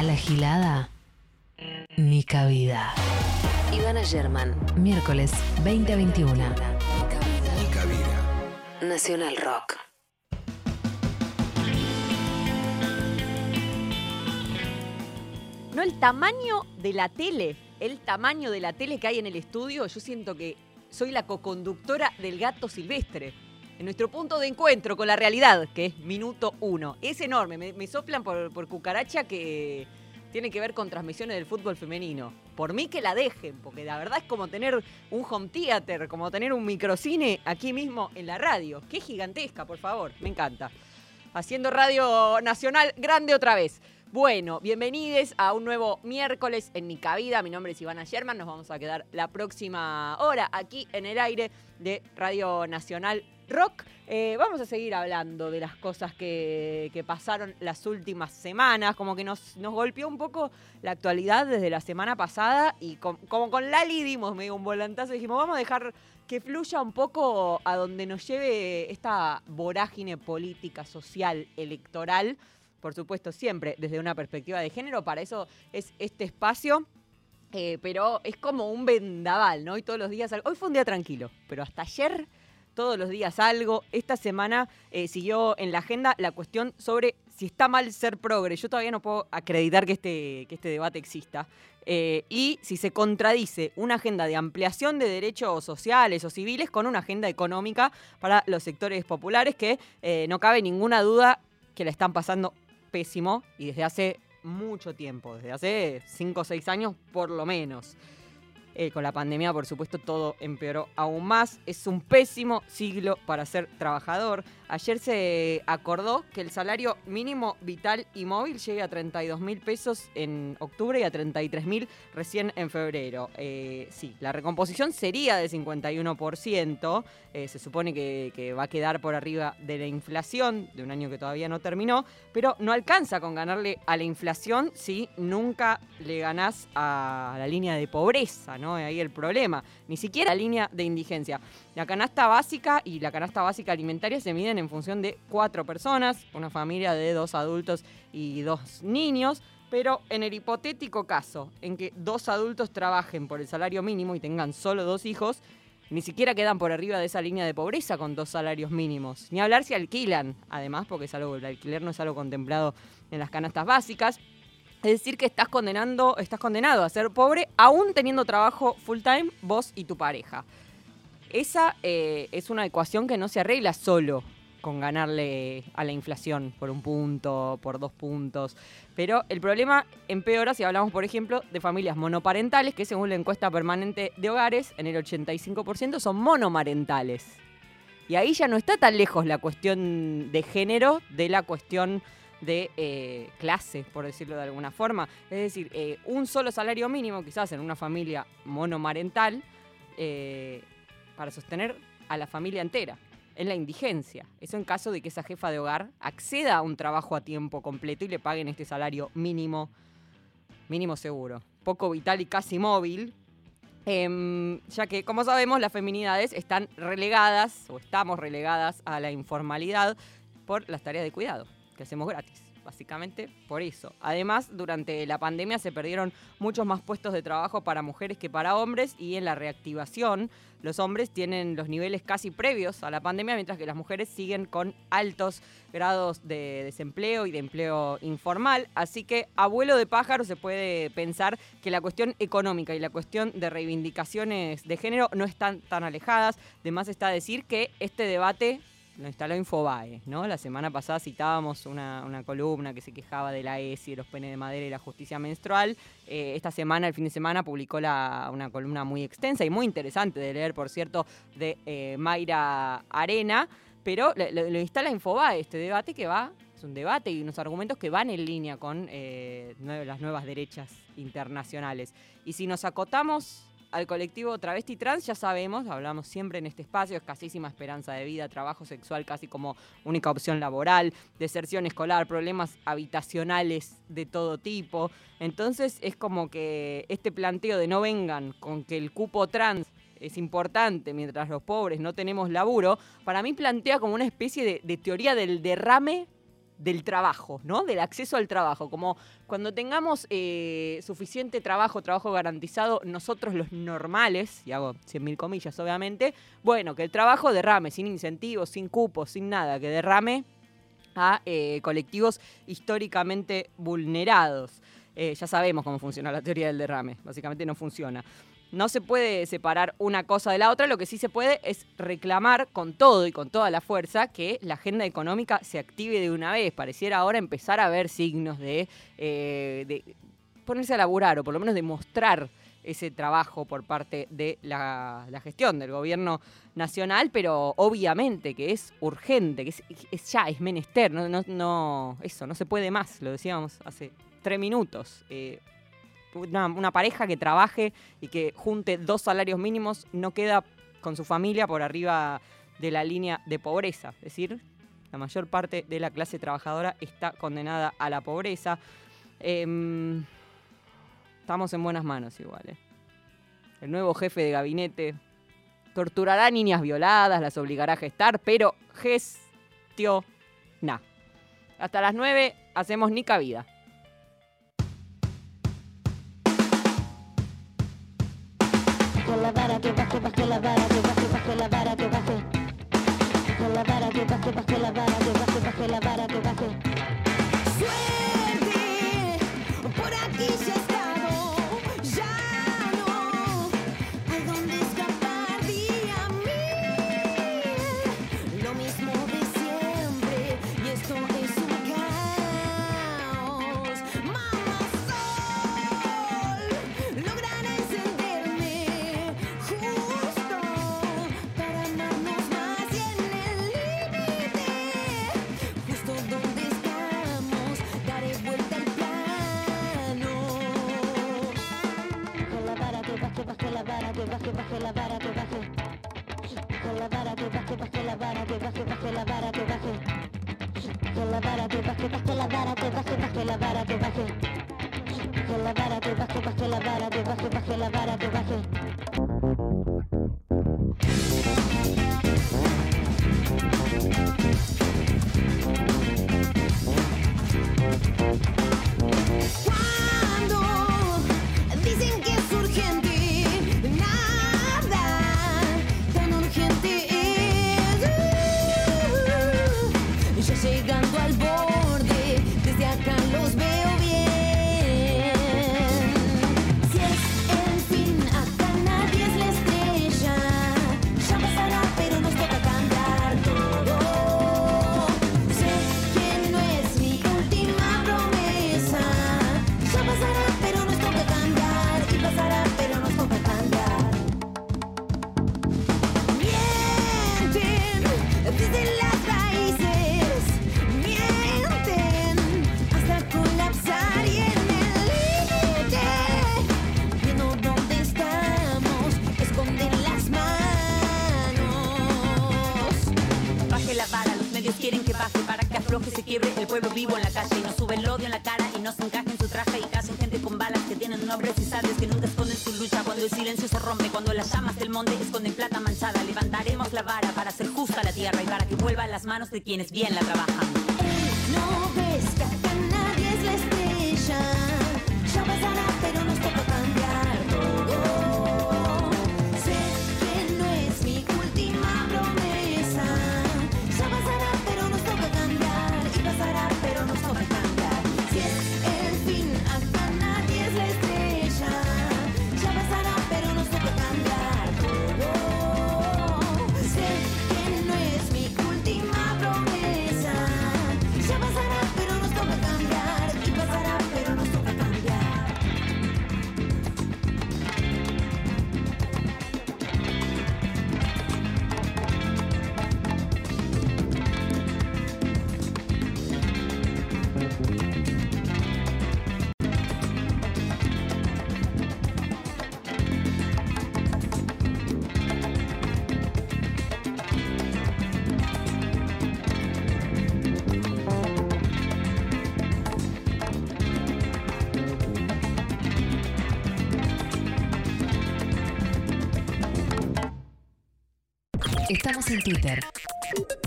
A la gilada, ni cabida. Ivana German, miércoles 20 a 21. Ni cabida. Nacional Rock. No el tamaño de la tele, el tamaño de la tele que hay en el estudio, yo siento que soy la coconductora del gato silvestre. En nuestro punto de encuentro con la realidad, que es minuto uno. Es enorme, me, me soplan por, cucaracha que tiene que ver con transmisiones del fútbol femenino. Por mí que la dejen, porque la verdad es como tener un home theater, como tener un microcine aquí mismo en la radio. Qué gigantesca, por favor, me encanta. Haciendo radio nacional grande otra vez. Bueno, bienvenidos a un nuevo miércoles en Mi Cabida. Mi nombre es Ivana Sherman. Nos vamos a quedar la próxima hora aquí en el aire de Radio Nacional Rock. Eh, vamos a seguir hablando de las cosas que, pasaron las últimas semanas. Como que nos, golpeó un poco la actualidad desde la semana pasada. Y como con Lali dimos medio un volantazo dijimos, vamos a dejar que fluya un poco a donde nos lleve esta vorágine política, social, electoral por supuesto, siempre desde una perspectiva de género. Para eso es este espacio. eh, pero es como un vendaval, ¿no? Y todos los días. Hoy fue un día tranquilo, pero hasta ayer todos los días algo. Esta semana eh, siguió en la agenda la cuestión sobre si está mal ser progre. Yo todavía no puedo acreditar que este, que este debate exista. Eh, y si se contradice una agenda de ampliación de derechos sociales o civiles con una agenda económica para los sectores populares que eh, no cabe ninguna duda que la están pasando pésimo y desde hace mucho tiempo, desde hace 5 o 6 años por lo menos. Eh, con la pandemia, por supuesto, todo empeoró aún más. Es un pésimo siglo para ser trabajador. Ayer se acordó que el salario mínimo vital y móvil llegue a 32 mil pesos en octubre y a 33 mil recién en febrero. Eh, sí, la recomposición sería de 51%. Eh, se supone que, que va a quedar por arriba de la inflación de un año que todavía no terminó, pero no alcanza con ganarle a la inflación si nunca le ganás a la línea de pobreza, ¿no? Ahí el problema. Ni siquiera la línea de indigencia. La canasta básica y la canasta básica alimentaria se miden en función de cuatro personas, una familia de dos adultos y dos niños. Pero en el hipotético caso en que dos adultos trabajen por el salario mínimo y tengan solo dos hijos, ni siquiera quedan por arriba de esa línea de pobreza con dos salarios mínimos. Ni hablar si alquilan, además, porque es algo, el alquiler no es algo contemplado en las canastas básicas. Es decir, que estás condenando, estás condenado a ser pobre aún teniendo trabajo full time, vos y tu pareja. Esa eh, es una ecuación que no se arregla solo con ganarle a la inflación por un punto, por dos puntos. Pero el problema empeora si hablamos, por ejemplo, de familias monoparentales, que según la encuesta permanente de hogares, en el 85% son monomarentales. Y ahí ya no está tan lejos la cuestión de género de la cuestión de eh, clase, por decirlo de alguna forma. Es decir, eh, un solo salario mínimo, quizás en una familia monomarental, eh, para sostener a la familia entera. Es la indigencia. Eso en caso de que esa jefa de hogar acceda a un trabajo a tiempo completo y le paguen este salario mínimo, mínimo seguro. Poco vital y casi móvil. Em, ya que, como sabemos, las feminidades están relegadas o estamos relegadas a la informalidad por las tareas de cuidado que hacemos gratis. Básicamente por eso. Además, durante la pandemia se perdieron muchos más puestos de trabajo para mujeres que para hombres y en la reactivación los hombres tienen los niveles casi previos a la pandemia, mientras que las mujeres siguen con altos grados de desempleo y de empleo informal. Así que, abuelo de pájaro, se puede pensar que la cuestión económica y la cuestión de reivindicaciones de género no están tan alejadas. Además está decir que este debate lo instaló Infobae, ¿no? La semana pasada citábamos una, columna que se quejaba de la ESI, de los penes de madera y la justicia menstrual. Eh, esta semana, el fin de semana, publicó la- una columna muy extensa y muy interesante de leer, por cierto, de eh, Mayra Arena, pero lo, lo- instala Infobae, este debate que va, es un debate y unos argumentos que van en línea con eh, las nuevas derechas internacionales. Y si nos acotamos al colectivo travesti trans, ya sabemos, hablamos siempre en este espacio, escasísima esperanza de vida, trabajo sexual casi como única opción laboral, deserción escolar, problemas habitacionales de todo tipo. Entonces es como que este planteo de no vengan con que el cupo trans es importante mientras los pobres no tenemos laburo, para mí plantea como una especie de, de teoría del derrame del trabajo, ¿no? Del acceso al trabajo. Como cuando tengamos eh, suficiente trabajo, trabajo garantizado, nosotros los normales, y hago 100.000 comillas obviamente, bueno, que el trabajo derrame sin incentivos, sin cupos, sin nada, que derrame a eh, colectivos históricamente vulnerados. Eh, ya sabemos cómo funciona la teoría del derrame, básicamente no funciona. No se puede separar una cosa de la otra, lo que sí se puede es reclamar con todo y con toda la fuerza que la agenda económica se active de una vez. Pareciera ahora empezar a ver signos de, eh, ponerse a laburar o por lo menos demostrar ese trabajo por parte de la, gestión del gobierno nacional, pero obviamente que es urgente, que es ya, es menester, no, no, no, eso, no se puede más, lo decíamos hace tres minutos. Eh, una, pareja que trabaje y que junte dos salarios mínimos no queda con su familia por arriba de la línea de pobreza. Es decir, la mayor parte de la clase trabajadora está condenada a la pobreza. Em, estamos en buenas manos igual. ¿eh? El nuevo jefe de gabinete torturará a niñas violadas, las obligará a gestar, pero gestiona. Hasta las 9 hacemos ni cabida. Con la vara que baje, baje la vara que baje, baje la vara que baje. Con la vara baje, baje la vara baje, baje la vara baje. Suerte, por aquí baje, baje la vara que baje. Con la vara que baje, baje la vara que baje, baje la vara que baje. Con la vara que baje, baje la vara que baje, baje la vara que baje. La vara baje, baje baje, baje la vara baje. Manos de quienes bien la trabajan. En Twitter.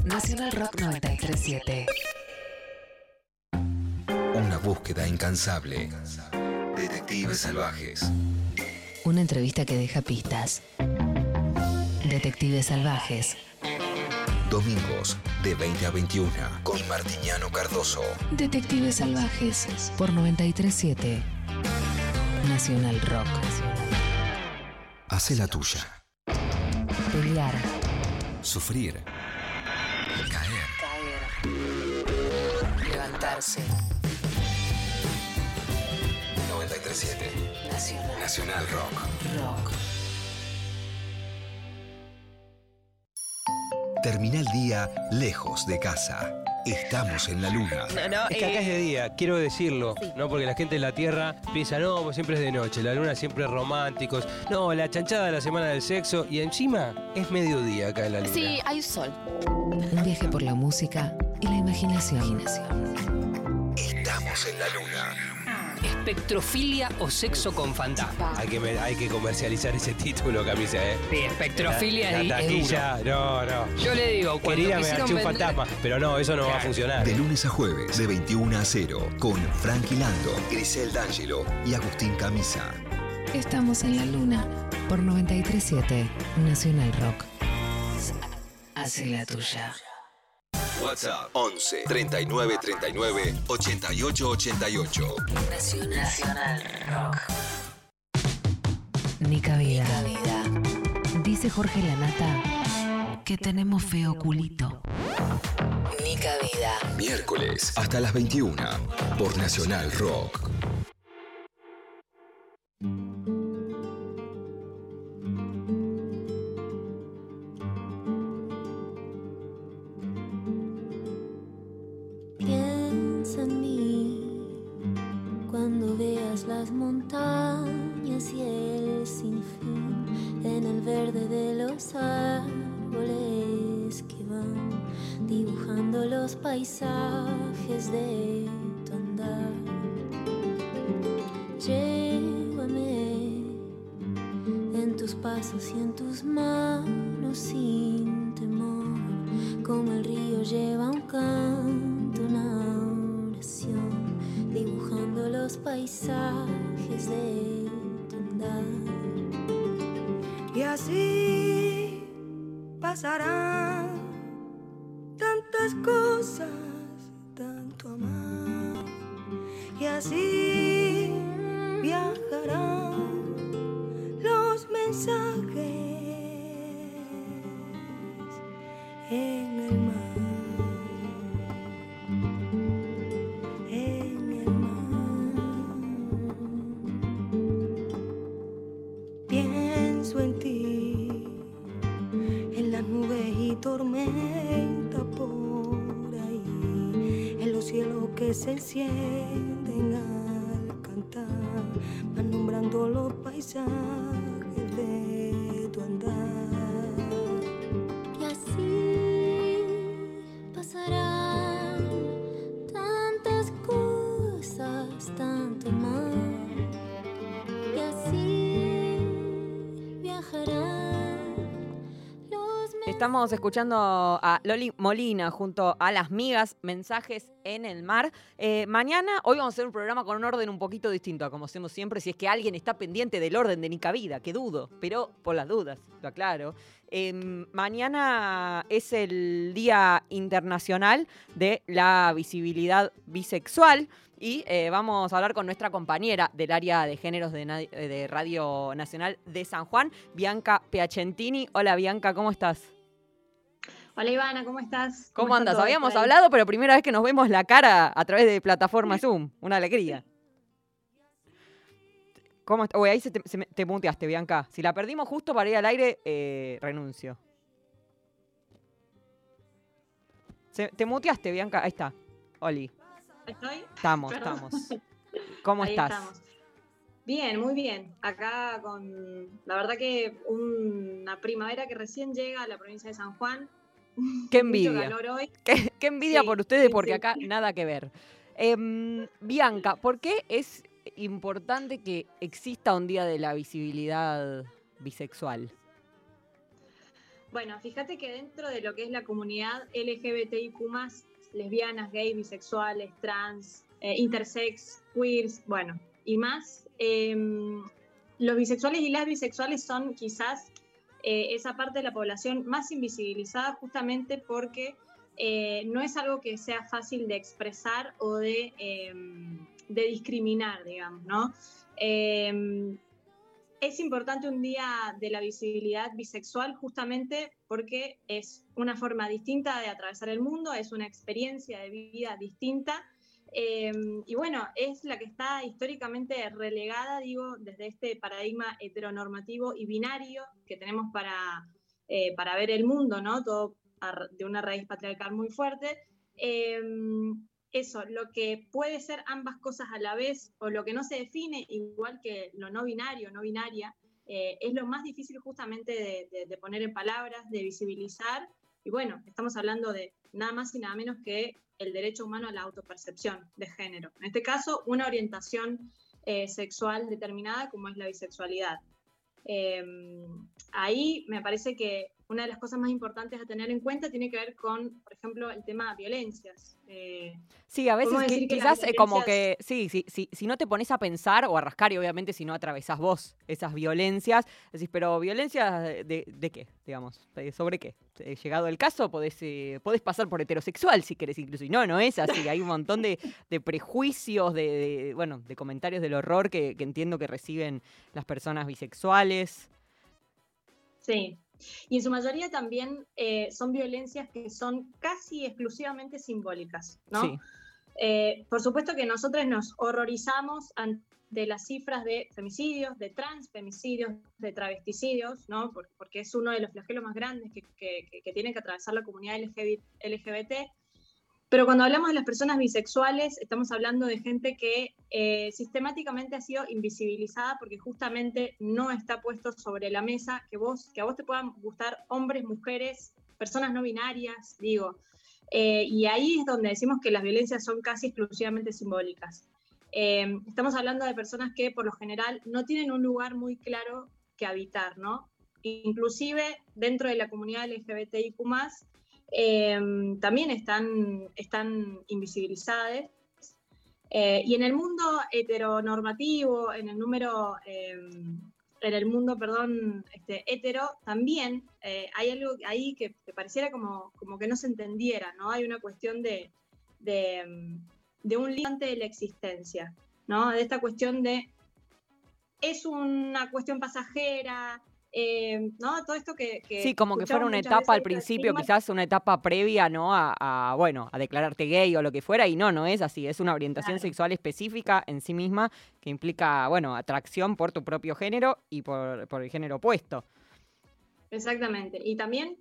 Nacional Rock 937. Una búsqueda incansable. Detectives salvajes. Una entrevista que deja pistas. Detectives salvajes. Domingos de 20 a 21 con Martiniano Cardoso. Detectives salvajes. Por 937. Nacional Rock. Hace la tuya. Pelear. Sufrir. Caer. Caer. Levantarse. 937 Nacional Nacional Rock. Rock. Termina el día lejos de casa. Estamos en la luna. Es que acá es de día, quiero decirlo, ¿no? Porque la gente de la Tierra piensa, no, pues siempre es de noche, la luna siempre es románticos. No, la chanchada de la semana del sexo y encima es mediodía acá en la luna. Sí, hay sol. Un viaje por la música y la imaginación. Estamos en la luna. Espectrofilia o sexo con fantasma. Hay que, hay que comercializar ese título, camisa, ¿eh? Sí, espectrofilia la, es, la es duro. taquilla, no, no. Yo le digo, cuando Querida, me quisieron arché un vender- fantasma, pero no, eso no va a funcionar. De lunes a jueves, de 21 a 0, con Frankie Lando, Grisel D'Angelo y Agustín Camisa. Estamos en la luna. Por 937 Nacional Rock. Hace la tuya. WhatsApp 11 39 39 88 88. Nacional Rock. Nica Vida. Dice Jorge Lanata que tenemos feo culito. Nica Vida. Miércoles hasta las 21 por Nacional Rock. Cuando veas las montañas y el sinfín en el verde de los árboles que van dibujando los paisajes de tu andar. Llévame en tus pasos y en tus manos sin temor, como el río lleva un canto, paisajes de tu andar. Y así pasarán tantas cosas, tanto amar. Y así Estamos escuchando a Loli Molina junto a las migas, mensajes en el mar. Eh, mañana, hoy vamos a hacer un programa con un orden un poquito distinto a como hacemos siempre, si es que alguien está pendiente del orden de Nica Vida, que dudo, pero por las dudas, lo aclaro. Eh, mañana es el Día Internacional de la Visibilidad Bisexual y eh, vamos a hablar con nuestra compañera del área de géneros de, de Radio Nacional de San Juan, Bianca Piacentini. Hola Bianca, ¿cómo estás? Hola Ivana, ¿cómo estás? ¿Cómo, andas? Habíamos hablado, pero primera vez que nos vemos la cara a través de plataforma Zoom. Una alegría. ¿Cómo Uy, ahí se te, se me- te muteaste, Bianca. Si la perdimos justo para ir al aire, eh, renuncio. Se- te muteaste, Bianca. Ahí está. Oli. ¿Estoy? Estamos, Perdón. estamos. ¿Cómo Ahí estás? estamos. Bien, muy bien. Acá con, la verdad que una primavera que recién llega a la provincia de San Juan. Qué envidia. Qué, qué envidia Sí, por ustedes, porque sí. acá nada que ver. Em, Bianca, ¿por qué es importante que exista un día de la visibilidad bisexual? Bueno, fíjate que dentro de lo que es la comunidad LGBTIQ, lesbianas, gays, bisexuales, trans, eh, intersex, queers, bueno, y más. Em, los bisexuales y las bisexuales son quizás eh, esa parte de la población más invisibilizada justamente porque eh, no es algo que sea fácil de expresar o de, em, discriminar, digamos, ¿no? Em, es importante un día de la visibilidad bisexual justamente porque es una forma distinta de atravesar el mundo, es una experiencia de vida distinta. Em, y bueno, es la que está históricamente relegada, digo, desde este paradigma heteronormativo y binario que tenemos para, eh, para ver el mundo, ¿no? Todo de una raíz patriarcal muy fuerte. Em, eso, lo que puede ser ambas cosas a la vez o lo que no se define, igual que lo no binario, no binaria, eh, es lo más difícil justamente de, de- de poner en palabras, de visibilizar. Y bueno, estamos hablando de nada más y nada menos que el derecho humano a la autopercepción de género. En este caso, una orientación eh, sexual determinada como es la bisexualidad. Eh, ahí me parece que una de las cosas más importantes a tener en cuenta tiene que ver con, por ejemplo, el tema de violencias. Eh, Sí, a veces que- quizás eh, como que, violencias- sí, sí, sí, si no te pones a pensar o a rascar, y obviamente si no atravesás vos esas violencias, decís, pero violencias de, de- qué, digamos, ¿De- sobre qué. Eh, Llegado el caso, podés, eh, podés pasar por heterosexual si querés incluso, y no, no es así, hay un montón de, de prejuicios, de, de, bueno, de comentarios del horror que, que entiendo que reciben las personas bisexuales. Sí, y en su mayoría también eh, son violencias que son casi exclusivamente simbólicas, ¿no? Sí. Eh, por supuesto que nosotros nos horrorizamos ante las cifras de femicidios, de transfemicidios, de travesticidios, ¿no? Por- porque es uno de los flagelos más grandes que, que, que- que tiene que atravesar la comunidad LGB LGBT. Pero cuando hablamos de las personas bisexuales, estamos hablando de gente que eh, sistemáticamente ha sido invisibilizada porque justamente no está puesto sobre la mesa que, vos, que a vos te puedan gustar hombres, mujeres, personas no binarias, digo. Eh, y ahí es donde decimos que las violencias son casi exclusivamente simbólicas. Eh, estamos hablando de personas que por lo general no tienen un lugar muy claro que habitar, ¿no? Inclusive dentro de la comunidad LGBTIQ+, eh, también están, están invisibilizadas. Eh, y en el mundo heteronormativo, en el número, eh, en el mundo, perdón, este, hetero, también eh, hay algo ahí que, que pareciera como, como que no se entendiera, ¿no? Hay una cuestión de, de, mm, de un límite de la existencia, ¿no? De esta cuestión de es una cuestión pasajera, eh, ¿no? Todo esto que... que Sí, como que fuera una etapa al principio, quizás una etapa previa, ¿no? A, a, bueno, a declararte gay o lo que fuera, y no, no es así, es una orientación Claro. sexual específica en sí misma que implica, bueno, atracción por tu propio género y por, por el género opuesto. Exactamente. Y también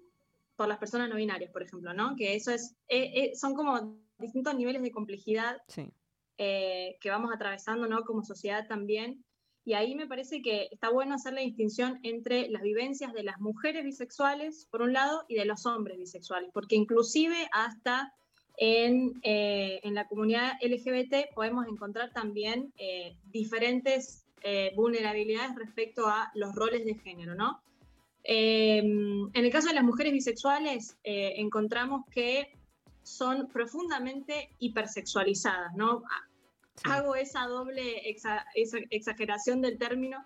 por las personas no binarias, por ejemplo, ¿no? Que eso es, eh, eh, son como distintos niveles de complejidad Sí. que vamos atravesando, ¿no? Como sociedad también. Y ahí me parece que está bueno hacer la distinción entre las vivencias de las mujeres bisexuales, por un lado, y de los hombres bisexuales, porque inclusive hasta en, eh, en la comunidad LGBT podemos encontrar también eh, diferentes eh, vulnerabilidades respecto a los roles de género, ¿no? En el caso de las mujeres bisexuales, encontramos que son profundamente hipersexualizadas, ¿no? Hago esa doble exageración del término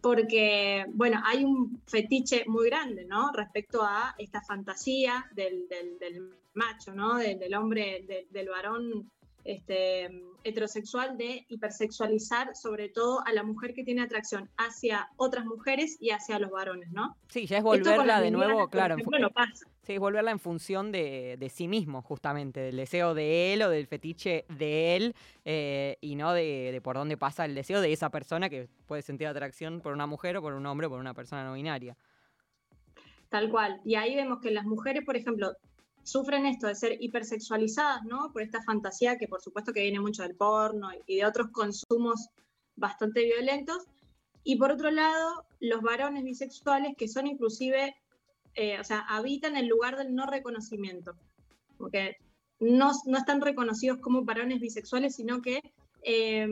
porque, bueno, hay un fetiche muy grande, ¿no? Respecto a esta fantasía del, del- macho, ¿no? Del, del hombre, del varón este, heterosexual de hipersexualizar sobre todo a la mujer que tiene atracción hacia otras mujeres y hacia los varones, ¿no? Sí, ya es volverla de nuevo, claro, en fu- ejemplo, no pasa. Sí, es volverla en función de, de sí mismo, justamente, del deseo de él o del fetiche de él, eh, y no de, de por dónde pasa el deseo de esa persona que puede sentir atracción por una mujer o por un hombre o por una persona no binaria. Tal cual. Y ahí vemos que las mujeres, por ejemplo, sufren esto de ser hipersexualizadas, ¿no? Por esta fantasía que por supuesto que viene mucho del porno y de otros consumos bastante violentos. Y por otro lado, los varones bisexuales que son inclusive, eh, o sea, habitan el lugar del no reconocimiento. Porque no, no están reconocidos como varones bisexuales, sino que eh,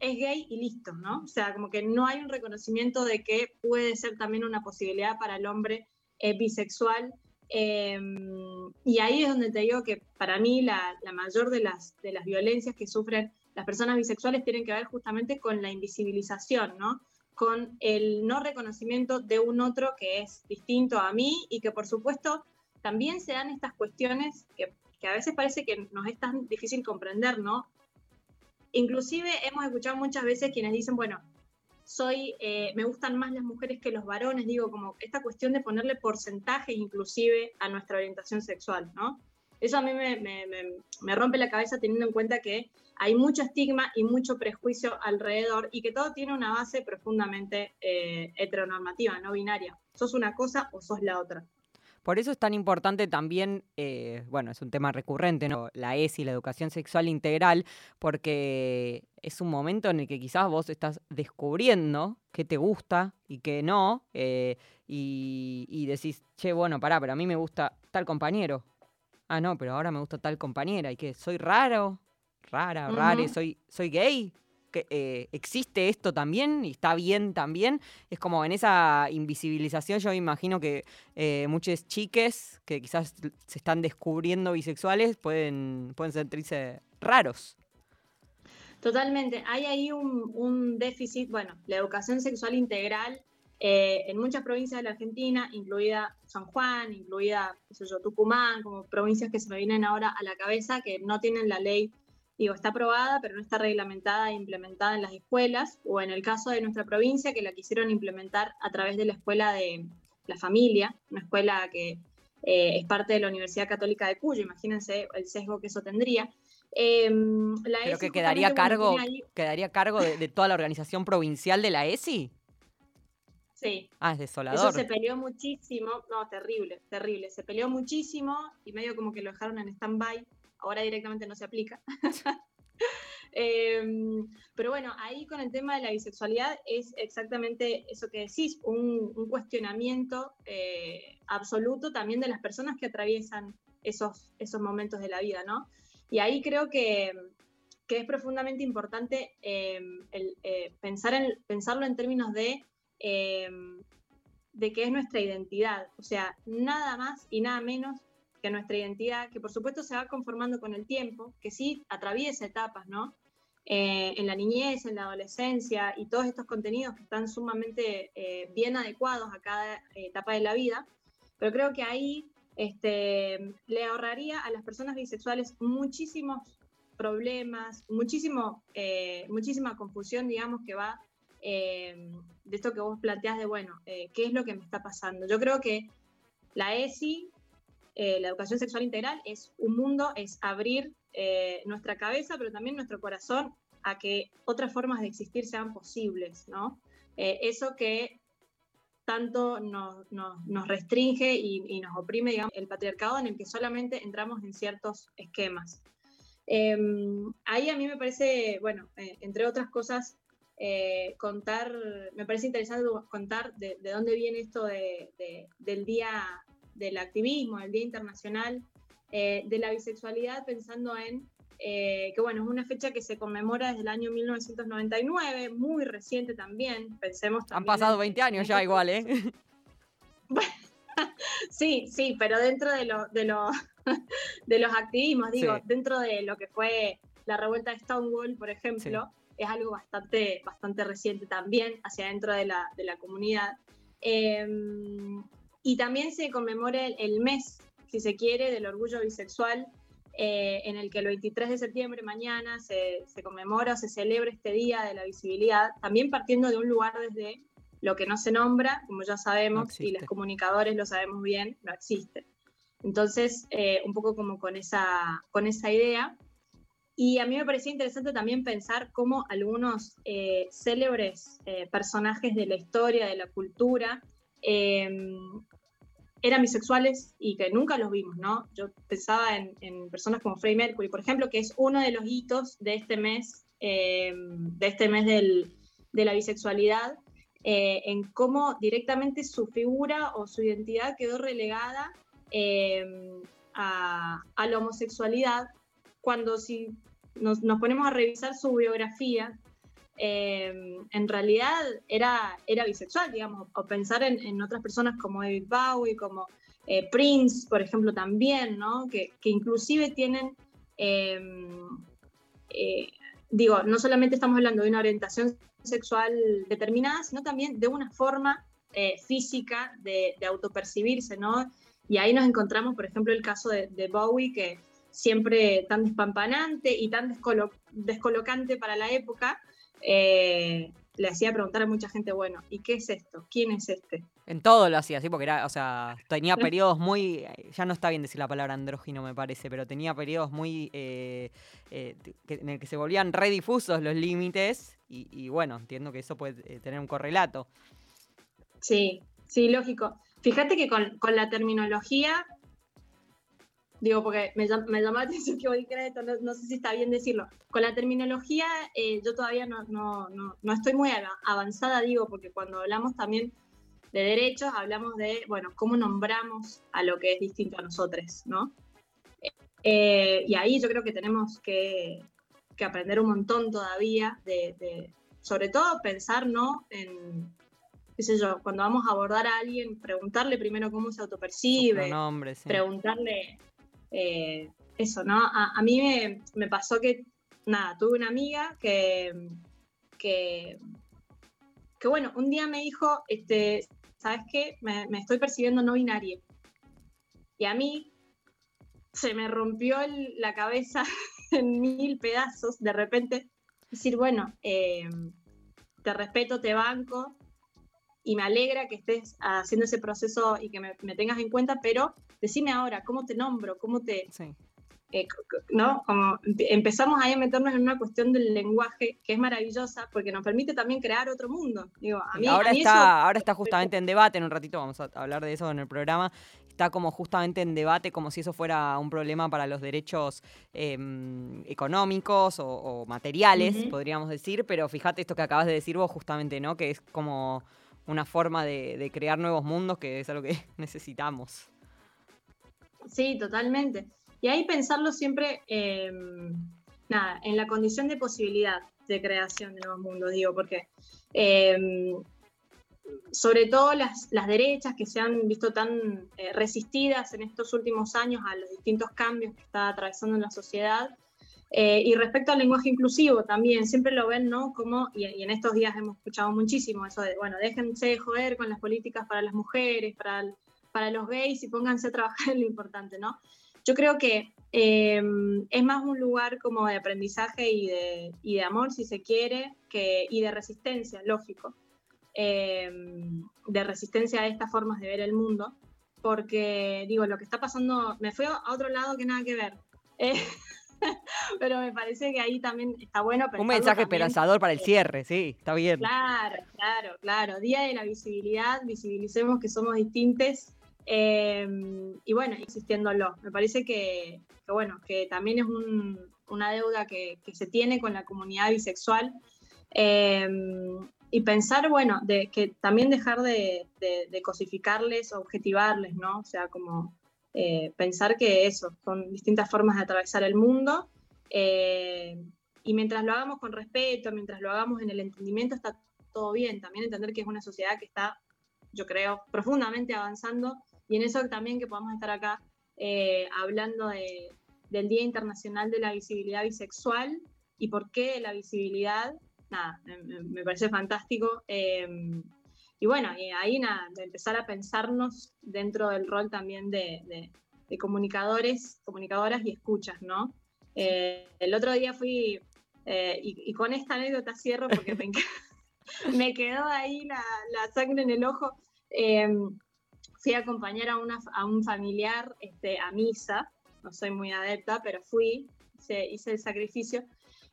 es gay y listo, ¿no? O sea, como que no hay un reconocimiento de que puede ser también una posibilidad para el hombre eh, bisexual. Eh, y ahí es donde te digo que para mí la, la mayor de las, de las violencias que sufren las personas bisexuales tienen que ver justamente con la invisibilización, ¿no? Con el no reconocimiento de un otro que es distinto a mí y que por supuesto también se dan estas cuestiones que, que a veces parece que nos es tan difícil comprender, ¿no? Inclusive hemos escuchado muchas veces quienes dicen, bueno, soy, eh, me gustan más las mujeres que los varones, digo, como esta cuestión de ponerle porcentajes inclusive a nuestra orientación sexual, ¿no? Eso a mí me, rompe la cabeza teniendo en cuenta que hay mucho estigma y mucho prejuicio alrededor y que todo tiene una base profundamente eh, heteronormativa, no binaria. Sos una cosa o sos la otra. Por eso es tan importante también, eh, bueno, es un tema recurrente, ¿no? La ESI, la educación sexual integral, porque es un momento en el que quizás vos estás descubriendo qué te gusta y qué no, eh, y, y decís, che, bueno, pará, pero a mí me gusta tal compañero. Ah, no, pero ahora me gusta tal compañera. ¿Y qué? ¿Soy raro? ¿Rara? ¿Rare? Ujú. ¿Soy, soy gay? ¿Que, eh, ¿Existe esto también? ¿Y está bien también? Es como en esa invisibilización yo me imagino que eh, muchas chiques que quizás se están descubriendo bisexuales pueden, pueden sentirse raros. Totalmente. Hay ahí un, déficit, bueno, la educación sexual integral eh, en muchas provincias de la Argentina, incluida San Juan, incluida qué sé yo, Tucumán, como provincias que se me vienen ahora a la cabeza, que no tienen la ley, digo, está aprobada, pero no está reglamentada e implementada en las escuelas, o en el caso de nuestra provincia, que la quisieron implementar a través de la escuela de la familia, una escuela que eh, es parte de la Universidad Católica de Cuyo, imagínense el sesgo que eso tendría. Em, la ESI que quedaría bueno, cargo, ahí- quedaría cargo de, de toda la organización provincial de la ESI. Sí, Ah, es eso desolador. se peleó muchísimo, no, terrible, terrible, se peleó muchísimo y medio como que lo dejaron en stand-by, ahora directamente no se aplica. Em, pero bueno, ahí con el tema de la bisexualidad es exactamente eso que decís, un, cuestionamiento eh, absoluto también de las personas que atraviesan esos, esos momentos de la vida, ¿no? Y ahí creo que, que es profundamente importante em, eh, pensar en, pensarlo en términos de eh, de qué es nuestra identidad. O sea, nada más y nada menos nuestra identidad, que por supuesto se va conformando con el tiempo, que sí atraviesa etapas, ¿no? Eh, en la niñez, en la adolescencia y todos estos contenidos que están sumamente eh, bien adecuados a cada eh, etapa de la vida, pero creo que ahí este, le ahorraría a las personas bisexuales muchísimos problemas, muchísimo, muchísima confusión, digamos, que va de esto que vos planteás de, bueno, ¿qué es lo que me está pasando? Yo creo que la ESI, eh, la educación sexual integral, es un mundo, es abrir eh, nuestra cabeza, pero también nuestro corazón a que otras formas de existir sean posibles, ¿no? Eh, eso que tanto nos, nos- restringe y, nos oprime, digamos, el patriarcado en el que solamente entramos en ciertos esquemas. Eh, ahí a mí me parece, bueno, entre otras cosas, contar, me parece interesante contar de, de dónde viene esto de- del Día del Activismo, el Día Internacional eh, de la Bisexualidad, pensando en eh, que, bueno, es una fecha que se conmemora desde el año 1999, muy reciente también, pensemos Han también pasado en- 20 años ya igual, ¿eh? Sí, sí, pero dentro de, lo, de, lo- de los activismos, digo, Sí. dentro de lo que fue la revuelta de Stonewall, por ejemplo, es algo bastante, bastante reciente también hacia dentro de la, de la comunidad. Eh, y también se conmemora el, el mes, si se quiere, del orgullo bisexual, eh, en el que el 23 de septiembre, mañana, se, se conmemora o se celebra este Día de la Visibilidad, también partiendo de un lugar desde lo que no se nombra, como ya sabemos, y los comunicadores lo sabemos bien, no existe. Entonces, eh, un poco como con esa, con esa idea. Y a mí me parecía interesante también pensar cómo algunos eh, célebres eh, personajes de la historia, de la cultura, eran bisexuales y que nunca los vimos, ¿no? Yo pensaba en, personas como Freddie Mercury, por ejemplo, que es uno de los hitos de este mes, eh, de este mes del- de la bisexualidad, eh, en cómo directamente su figura o su identidad quedó relegada eh, a, a la homosexualidad, cuando si nos, nos ponemos a revisar su biografía, eh, en realidad era, era bisexual, digamos, o pensar en, en otras personas como David Bowie, como eh, Prince, por ejemplo, también, ¿no? Que, que inclusive tienen eh, eh, digo, no solamente estamos hablando de una orientación sexual determinada, sino también de una forma eh, física de, de, autopercibirse, ¿no? Y ahí nos encontramos, por ejemplo, el caso de, de Bowie, que siempre tan despampanante y tan descolo descolocante para la época, eh, le hacía preguntar a mucha gente, bueno, ¿y qué es esto? ¿Quién es este? En todo lo hacía así, porque era, o sea, tenía periodos muy, ya no está bien decir la palabra andrógino me parece, pero tenía periodos muy, eh, eh, en el que se volvían redifusos los límites y, y, bueno, entiendo que eso puede eh, tener un correlato. Sí, sí, lógico. Fíjate que con, con la terminología digo, porque me, me llamó la atención que hoy esto, no, no, sé si está bien decirlo. Con la terminología, eh, yo todavía no, no, no, estoy muy avanzada, digo, porque cuando hablamos también de derechos, hablamos de, bueno, cómo nombramos a lo que es distinto a nosotros, ¿no? Eh, y ahí yo creo que tenemos que, que aprender un montón todavía, de, de, sobre todo pensar, ¿no? En, qué sé yo, cuando vamos a abordar a alguien, preguntarle primero cómo se autopercibe, sí. preguntarle eh, eso, ¿no? A, mí me, pasó que, nada, tuve una amiga que, que, que, bueno, un día me dijo, este, ¿sabes qué? Me, estoy percibiendo no binaria. Y a mí se me rompió la cabeza en mil pedazos de repente. Decir, bueno, eh, te respeto, te banco, y me alegra que estés haciendo ese proceso y que me, me, tengas en cuenta, pero decime ahora, ¿cómo te nombro? ¿Cómo te...? Sí. Eh, ¿no? Como empezamos ahí a meternos en una cuestión del lenguaje que es maravillosa porque nos permite también crear otro mundo. Digo, a mí, ahora, a mí está, eso... ahora está justamente en debate, en un ratito vamos a hablar de eso en el programa, está como justamente en debate como si eso fuera un problema para los derechos eh, económicos o, o materiales, uh -huh. podríamos decir, pero fíjate esto que acabas de decir vos justamente, ¿no? Que es como una forma de, de crear nuevos mundos que es algo que necesitamos. Sí, totalmente. Y ahí pensarlo siempre, eh, nada, en la condición de posibilidad de creación de nuevos mundos, digo, porque eh, sobre todo las, las, derechas que se han visto tan eh, resistidas en estos últimos años a los distintos cambios que está atravesando la sociedad, y respecto al lenguaje inclusivo también, siempre lo ven, ¿no? Como, y, y, en estos días hemos escuchado muchísimo eso de, bueno, déjense de joder con las políticas para las mujeres, para, el, para los gays y pónganse a trabajar en lo importante, ¿no? Yo creo que eh, es más un lugar como de aprendizaje y de, y de amor, si se quiere, que, y de resistencia, lógico, eh, de resistencia a estas formas de ver el mundo, porque, digo, lo que está pasando, me fui a otro lado que nada que ver. Eh, pero me parece que ahí también está bueno. Un mensaje esperanzador para el cierre, sí, está bien. Claro, claro, claro. Día de la visibilidad, visibilicemos que somos distintos eh, y bueno, existiéndolo. Me parece que, bueno, que también es un, una deuda que, se tiene con la comunidad bisexual. Eh, y pensar, bueno, de que también dejar de, de, de cosificarles, objetivarles, ¿no? O sea, como eh, pensar que eso, son distintas formas de atravesar el mundo. Eh, y mientras lo hagamos con respeto, mientras lo hagamos en el entendimiento, está todo bien. También entender que es una sociedad que está, yo creo, profundamente avanzando. Y en eso también que podamos estar acá eh, hablando de, del Día Internacional de la Visibilidad Bisexual y por qué la visibilidad, nada, me, me parece fantástico. Y bueno, y ahí nada, de empezar a pensarnos dentro del rol también de, de, de comunicadores, comunicadoras y escuchas, ¿no? Eh, el otro día fui, eh, y, y, con esta anécdota cierro porque me, me quedó ahí la, la, sangre en el ojo. Eh, fui a acompañar a, una, a un familiar este, a misa, no soy muy adepta, pero fui, hice, hice el sacrificio.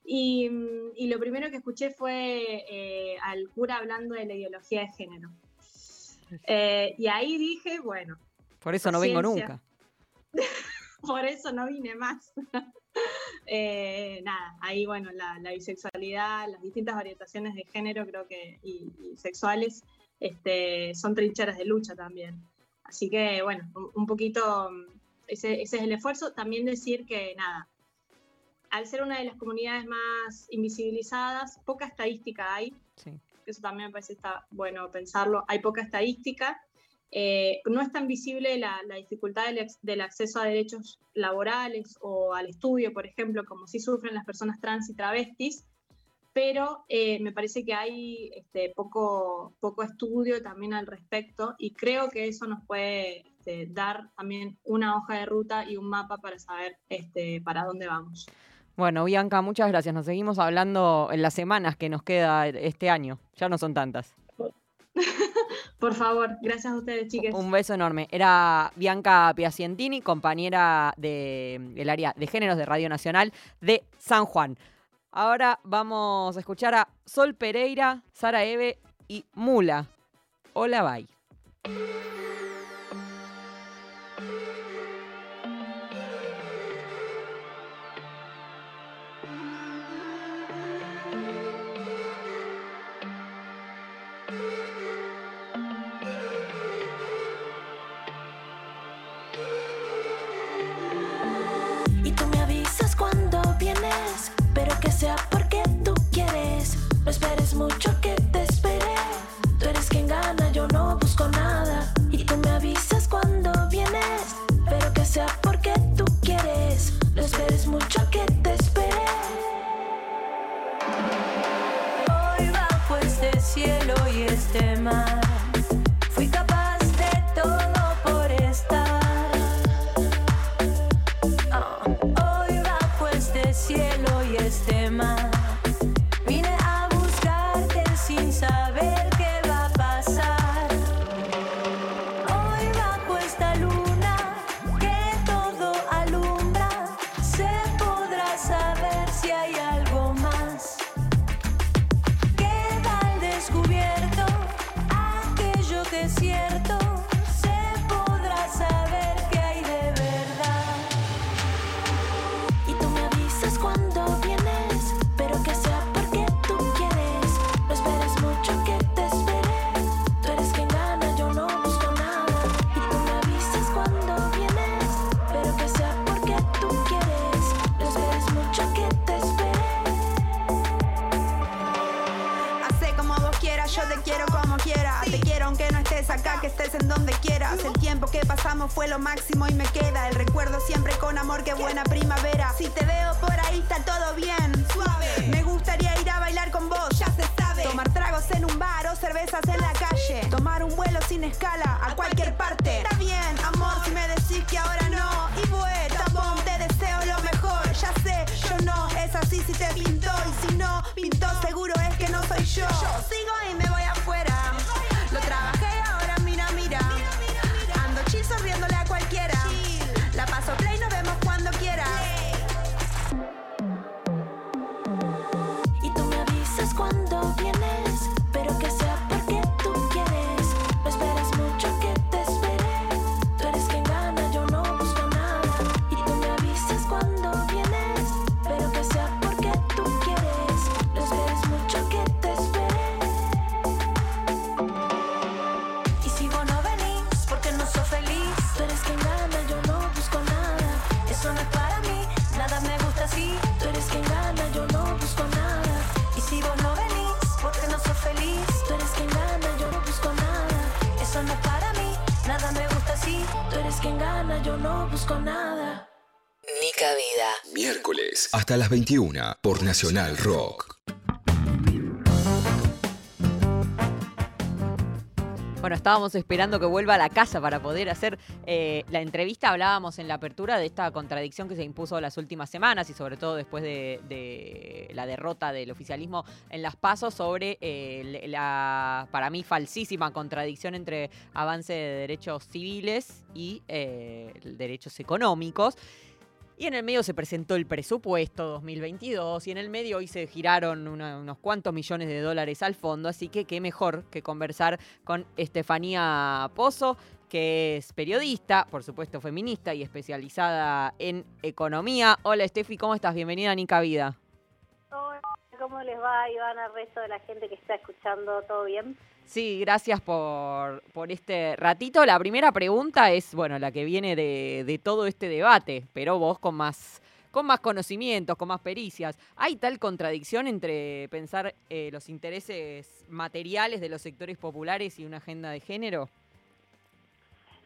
Y, y, lo primero que escuché fue eh, al cura hablando de la ideología de género. Eh, y ahí dije, bueno. Por eso no vengo nunca. Por eso no vine más. eh, nada, ahí bueno, la, la, bisexualidad, las distintas orientaciones de género creo que y, y sexuales este, son trincheras de lucha también. Así que bueno, un, poquito ese, ese es el esfuerzo. También decir que nada, al ser una de las comunidades más invisibilizadas, poca estadística hay. Sí. Eso también me parece está bueno pensarlo. Hay poca estadística. eh, no es tan visible la, la dificultad del, del acceso a derechos laborales o al estudio, por ejemplo, como sí sufren las personas trans y travestis, pero eh, me parece que hay este, poco, poco estudio también al respecto y creo que eso nos puede este, dar también una hoja de ruta y un mapa para saber este, para dónde vamos. Bueno, Bianca, muchas gracias. Nos seguimos hablando en las semanas que nos queda este año. Ya no son tantas. Por favor, gracias a ustedes, chiques. Un beso enorme. Era Bianca Piacientini, compañera de- del área de géneros de Radio Nacional de San Juan. Ahora vamos a escuchar a Sol Pereira, Sara Eve y Mula. Hola, bye. Acá, que estés en donde quieras. El tiempo que pasamos fue lo máximo y me queda el recuerdo siempre con amor, que buena primavera. Si te veo por ahí está todo bien, suave. Me gustaría ir a bailar con vos, ya se sabe. Tomar tragos en un bar o cervezas en la calle. Tomar un vuelo sin escala a cualquier parte. Está bien, amor, hasta las 21 por Nacional Rock. Bueno, estábamos esperando que vuelva a la casa para poder hacer eh, la entrevista. Hablábamos en la apertura de esta contradicción que se impuso las últimas semanas y sobre todo después de, la derrota del oficialismo en las pasos sobre eh, la, para mí, falsísima contradicción entre avance de derechos civiles y eh, derechos económicos. Y en el medio se presentó el presupuesto 2022 y en el medio hoy se giraron una- unos cuantos millones de dólares al fondo, así que qué mejor que conversar con Estefanía Pozo, que es periodista, por supuesto feminista y especializada en economía. Hola Estefi, ¿cómo estás? Bienvenida a Nica Vida. Hola, ¿cómo les va, Iván, al resto de la gente que está escuchando? ¿Todo bien? Sí, gracias por, por este ratito. La primera pregunta es, bueno, la que viene de, de todo este debate, pero vos con más, con más conocimientos, con más pericias. ¿Hay tal contradicción entre pensar eh, los intereses materiales de los sectores populares y una agenda de género?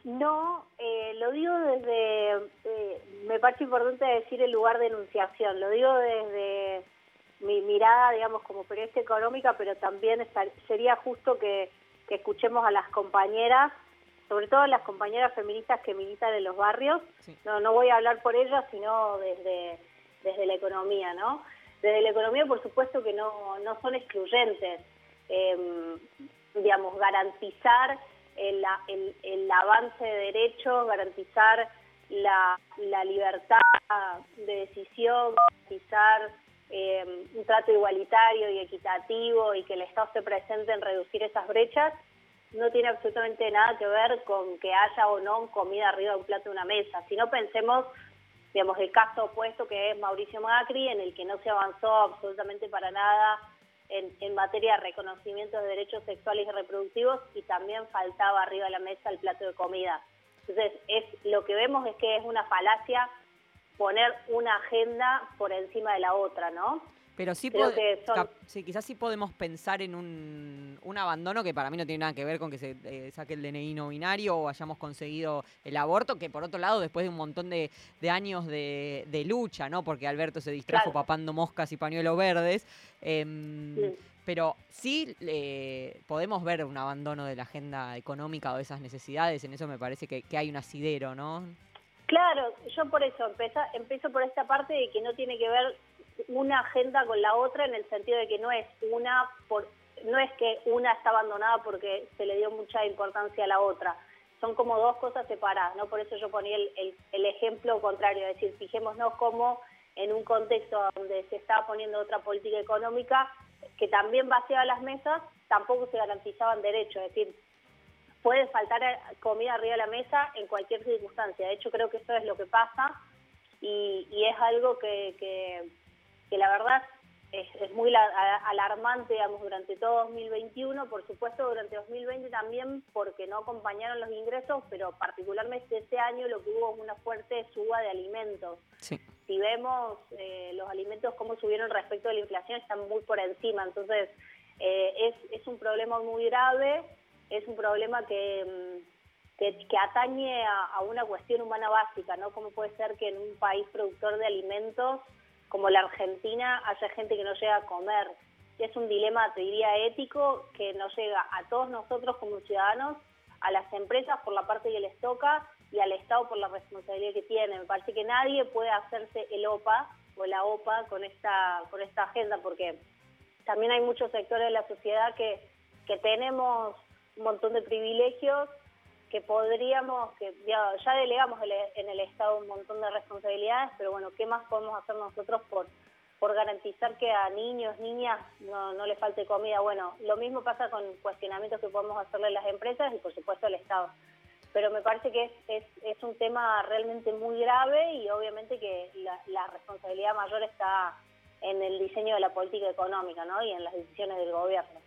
No, eh, lo digo desde, eh, me parece importante decir el lugar de enunciación, lo digo desde mi mirada, digamos, como periodista económica, pero también estar- sería justo que, que escuchemos a las compañeras, sobre todo las compañeras feministas que militan en los barrios. No, no voy a hablar por ellas, sino desde, desde la economía, ¿no? Desde la economía, por supuesto que no, no son excluyentes. Em, digamos, garantizar el, a- el, el avance de derechos, garantizar la, la libertad de decisión, garantizar eh, un trato igualitario y equitativo y que el Estado esté presente en reducir esas brechas, no tiene absolutamente nada que ver con que haya o no comida arriba de un plato de una mesa. Si no pensemos, digamos, el caso opuesto que es Mauricio Macri, en el que no se avanzó absolutamente para nada en, en materia de reconocimiento de derechos sexuales y reproductivos y también faltaba arriba de la mesa el plato de comida. Entonces, es lo que vemos es que es una falacia poner una agenda por encima de la otra, ¿no? Pero sí, son- sí, quizás sí podemos pensar en un, un abandono que para mí no tiene nada que ver con que se eh, saque el DNI no binario o hayamos conseguido el aborto, que por otro lado, después de un montón de, de años de, de lucha, ¿no? Porque Alberto se distrajo Claro. papando moscas y pañuelos verdes. em, Sí. Pero sí eh, podemos ver un abandono de la agenda económica o de esas necesidades. En eso me parece que, que hay un asidero, ¿no? Claro, yo por eso empeza- empiezo por esta parte de que no tiene que ver una agenda con la otra en el sentido de que no es una por no es que una está abandonada porque se le dio mucha importancia a la otra. Son como dos cosas separadas, ¿no? Por eso yo ponía el, el- el ejemplo contrario, es decir, fijémonos cómo en un contexto donde se está poniendo otra política económica que también vaciaba las mesas, tampoco se garantizaban derechos, es decir, puede faltar eh, comida arriba de la mesa en cualquier circunstancia. De hecho, creo que eso es lo que pasa y, y es algo que, que, que la verdad es, es muy alarmante, digamos, durante todo 2021, por supuesto durante 2020 también porque no acompañaron los ingresos, pero particularmente este año lo que hubo es una fuerte suba de alimentos. Sí. Si vemos eh, los alimentos cómo subieron respecto a la inflación, están muy por encima, entonces eh, es, es un problema muy grave, es un problema que, mm, que, atañe a, a una cuestión humana básica, ¿no? ¿Cómo puede ser que en un país productor de alimentos como la Argentina haya gente que no llega a comer? Es un dilema, te diría, ético que nos llega a todos nosotros como ciudadanos, a las empresas por la parte que les toca y al Estado por la responsabilidad que tiene. Me parece que nadie puede hacerse el OPA o la OPA con esta, con esta agenda porque también hay muchos sectores de la sociedad que, que tenemos un montón de privilegios que podríamos, que ya, ya delegamos el- en el Estado un montón de responsabilidades, pero bueno, ¿qué más podemos hacer nosotros por, por garantizar que a niños, niñas no, no les falte comida? Bueno, lo mismo pasa con cuestionamientos que podemos hacerle a las empresas y por supuesto al Estado. Pero me parece que es, es, es un tema realmente muy grave y obviamente que la, la responsabilidad mayor está en el diseño de la política económica ¿no? y en las decisiones del gobierno.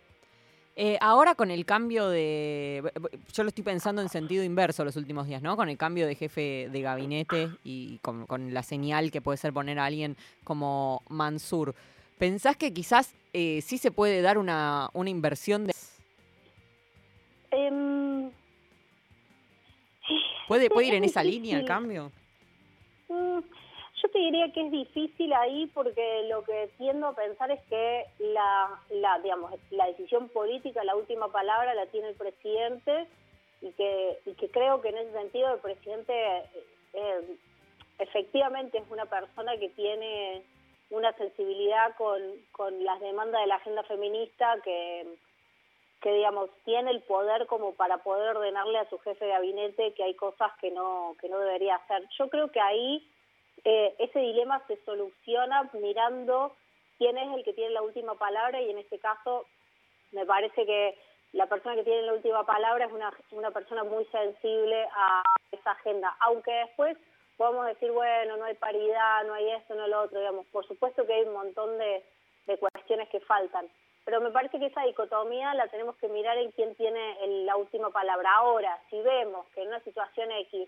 Eh, ahora con el cambio de... Yo lo estoy pensando en sentido inverso los últimos días, ¿no? Con el cambio de jefe de gabinete y con, con la señal que puede ser poner a alguien como Mansur. ¿Pensás que quizás eh, sí se puede dar una, una inversión de... Em, ¿Puede, puede ir en esa línea el cambio? Yo te diría que es difícil ahí porque lo que tiendo a pensar es que la, la, digamos, la decisión política, la última palabra la tiene el presidente y que, y que creo que en ese sentido el presidente eh, efectivamente es una persona que tiene una sensibilidad con, con las demandas de la agenda feminista que, que digamos tiene el poder como para poder ordenarle a su jefe de gabinete que hay cosas que no que no debería hacer. Yo creo que ahí eh, ese dilema se soluciona mirando quién es el que tiene la última palabra y en este caso me parece que la persona que tiene la última palabra es una, una persona muy sensible a esa agenda, aunque después podemos decir, bueno, no hay paridad, no hay esto, no lo otro, digamos, por supuesto que hay un montón de, de cuestiones que faltan, pero me parece que esa dicotomía la tenemos que mirar en quién tiene el- la última palabra. Ahora, si vemos que en una situación X